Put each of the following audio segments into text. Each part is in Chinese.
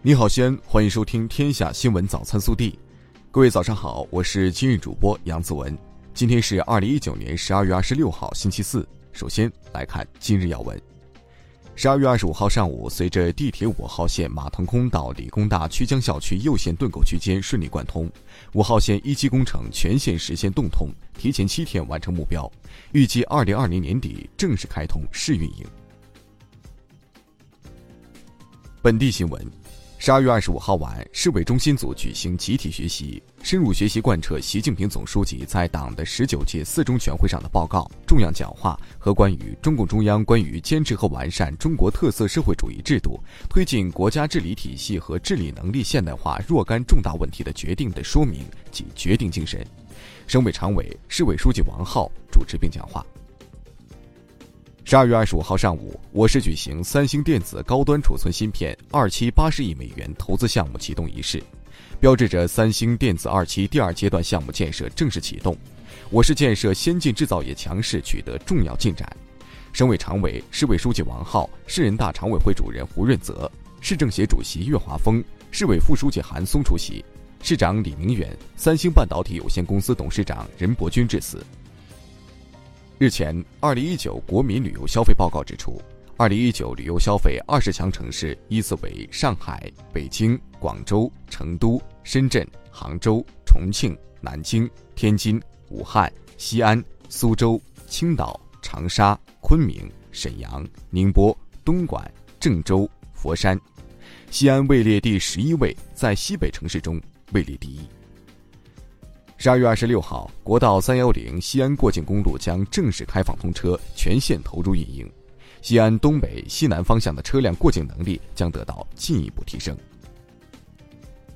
你好，西安，欢迎收听《天下新闻早餐速递》。各位早上好，我是今日主播杨子文。今天是二零一九年十二月二十六号，星期四。首先来看今日要闻。十二月二十五号上午，随着地铁五号线马腾空到理工大曲江校区右线盾构区间顺利贯通，五号线一期工程全线实现动通，提前七天完成目标，预计二零二零年底正式开通试运营。本地新闻。十二月二十五号晚，市委中心组举行集体学习，深入学习贯彻习近平总书记在党的十九届四中全会上的报告、重要讲话和关于中共中央关于坚持和完善中国特色社会主义制度、推进国家治理体系和治理能力现代化若干重大问题的决定的说明及决定精神。省委常委、市委书记王浩主持并讲话。十二月二十五号上午，我市举行三星电子高端储存芯片二期八十亿美元投资项目启动仪式，标志着三星电子二期第二阶段项目建设正式启动，我市建设先进制造业强势取得重要进展。省委常委、市委书记王浩，市人大常委会主任胡润泽，市政协主席岳华峰，市委副书记韩松出席，市长李明远，三星半导体有限公司董事长任伯钧致辞。日前，二零一九国民旅游消费报告指出，二零一九旅游消费二十强城市依次为上海、北京、广州、成都、深圳、杭州、重庆、南京、天津、武汉、西安、苏州、青岛、长沙、昆明、沈阳、宁波、东莞、郑州、佛山。西安位列第十一位，在西北城市中位列第一。十二月二十六号，国道三幺零西安过境公路将正式开放通车，全线投入运营。西安东北、西南方向的车辆过境能力将得到进一步提升。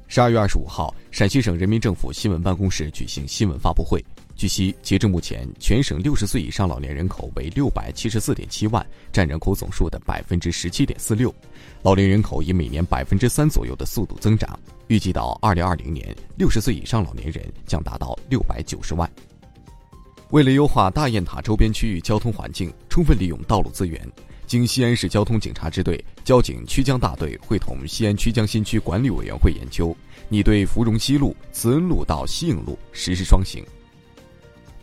十二月二十五号，陕西省人民政府新闻办公室举行新闻发布会。据悉，截至目前，全省六十岁以上老年人口为六百七十四点七万，占人口总数的百分之十七点四六。老龄人口以每年百分之三左右的速度增长，预计到二零二零年，六十岁以上老年人将达到六百九十万。为了优化大雁塔周边区域交通环境，充分利用道路资源，经西安市交通警察支队交警曲江大队会同西安曲江新区管理委员会研究，拟对芙蓉西路、慈恩路到西影路实施双行。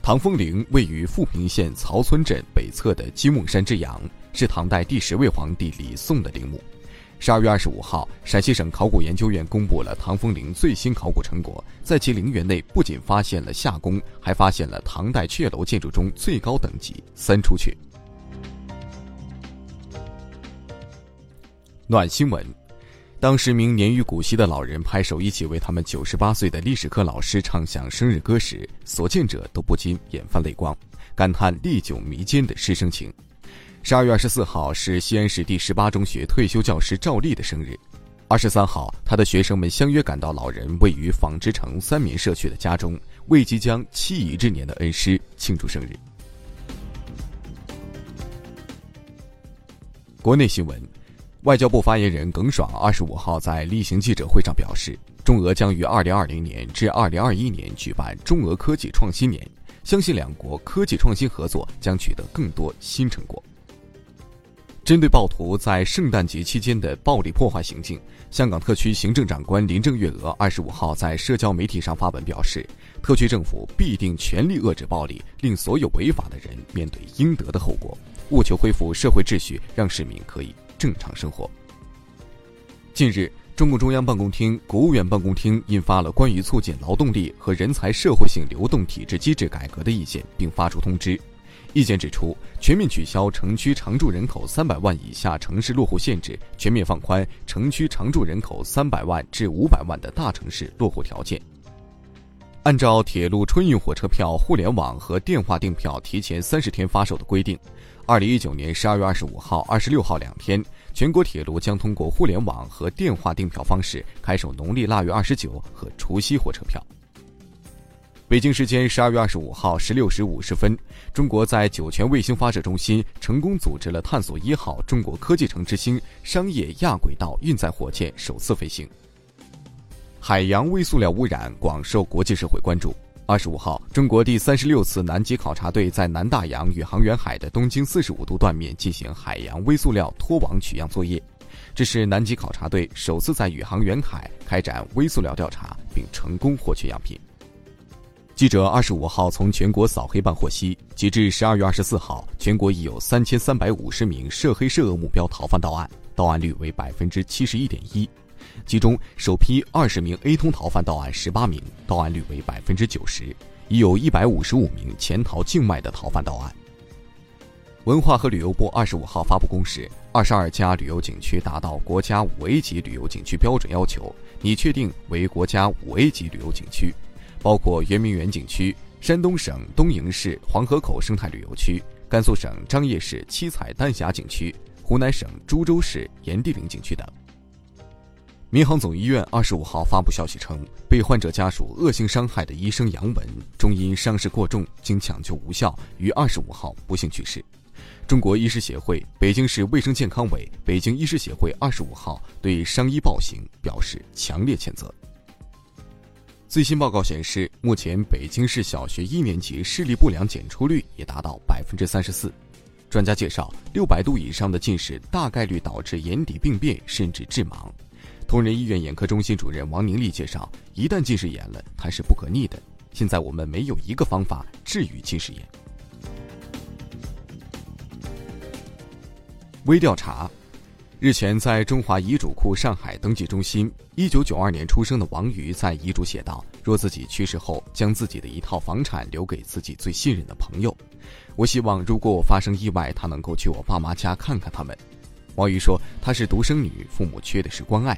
唐风陵位于富平县曹村镇北侧的金瓮山之阳，是唐代第十位皇帝李诵的陵墓。十二月二十五号，陕西省考古研究院公布了唐风陵最新考古成果，在其陵园内不仅发现了夏宫，还发现了唐代阙楼建筑中最高等级三出阙。暖新闻。当十名年逾古稀的老人拍手一起为他们九十八岁的历史课老师唱响生日歌时，所见者都不禁眼泛泪光，感叹历久弥坚的师生情。十二月二十四号是西安市第十八中学退休教师赵丽的生日，二十三号，他的学生们相约赶到老人位于纺织城三棉社区的家中，为即将七乙之年的恩师庆祝生日。国内新闻。外交部发言人耿爽二十五号在例行记者会上表示，中俄将于二零二零年至二零二一年举办中俄科技创新年，相信两国科技创新合作将取得更多新成果。针对暴徒在圣诞节期间的暴力破坏行径，香港特区行政长官林郑月娥二十五号在社交媒体上发文表示，特区政府必定全力遏制暴力，令所有违法的人面对应得的后果，务求恢复社会秩序，让市民可以。正常生活。近日，中共中央办公厅、国务院办公厅印发了关于促进劳动力和人才社会性流动体制机制改革的意见，并发出通知。意见指出，全面取消城区常住人口三百万以下城市落户限制，全面放宽城区常住人口三百万至五百万的大城市落户条件。按照铁路春运火车票互联网和电话订票提前三十天发售的规定。二零一九年十二月二十五号、二十六号两天，全国铁路将通过互联网和电话订票方式开售农历腊月二十九和除夕火车票。北京时间十二月二十五号十六时五十分，中国在酒泉卫星发射中心成功组织了探索一号中国科技城之星商业亚轨道运载火箭首次飞行。海洋微塑料污染广受国际社会关注。二十五号，中国第三十六次南极考察队在南大洋宇航员海的东经四十五度断面进行海洋微塑料脱网取样作业。这是南极考察队首次在宇航员海开展微塑料调查，并成功获取样品。记者二十五号从全国扫黑办获悉，截至十二月二十四号，全国已有三千三百五十名涉黑涉恶目标逃犯到案，到案率为百分之七十一点一。其中，首批二十名 A 通逃犯到案十八名，到案率为百分之九十，已有一百五十五名潜逃境外的逃犯到案。文化和旅游部二十五号发布公示，二十二家旅游景区达到国家五 A 级旅游景区标准要求，拟确定为国家五 A 级旅游景区。包括圆明园景区、山东省东营市黄河口生态旅游区、甘肃省张掖市七彩丹霞景区、湖南省株洲市炎帝陵景区等。民航总医院二十五号发布消息称，被患者家属恶性伤害的医生杨文，终因伤势过重，经抢救无效，于二十五号不幸去世。中国医师协会、北京市卫生健康委、北京医师协会二十五号对伤医暴行表示强烈谴责。最新报告显示，目前北京市小学一年级视力不良检出率也达到百分之三十四。专家介绍，六百度以上的近视大概率导致眼底病变，甚至致盲。同仁医院眼科中心主任王宁丽介绍，一旦近视眼了，它是不可逆的。现在我们没有一个方法治愈近视眼。微调查。日前，在中华遗嘱库上海登记中心，一九九二年出生的王瑜在遗嘱写道：“若自己去世后，将自己的一套房产留给自己最信任的朋友。我希望，如果我发生意外，他能够去我爸妈家看看他们。”王瑜说：“她是独生女，父母缺的是关爱。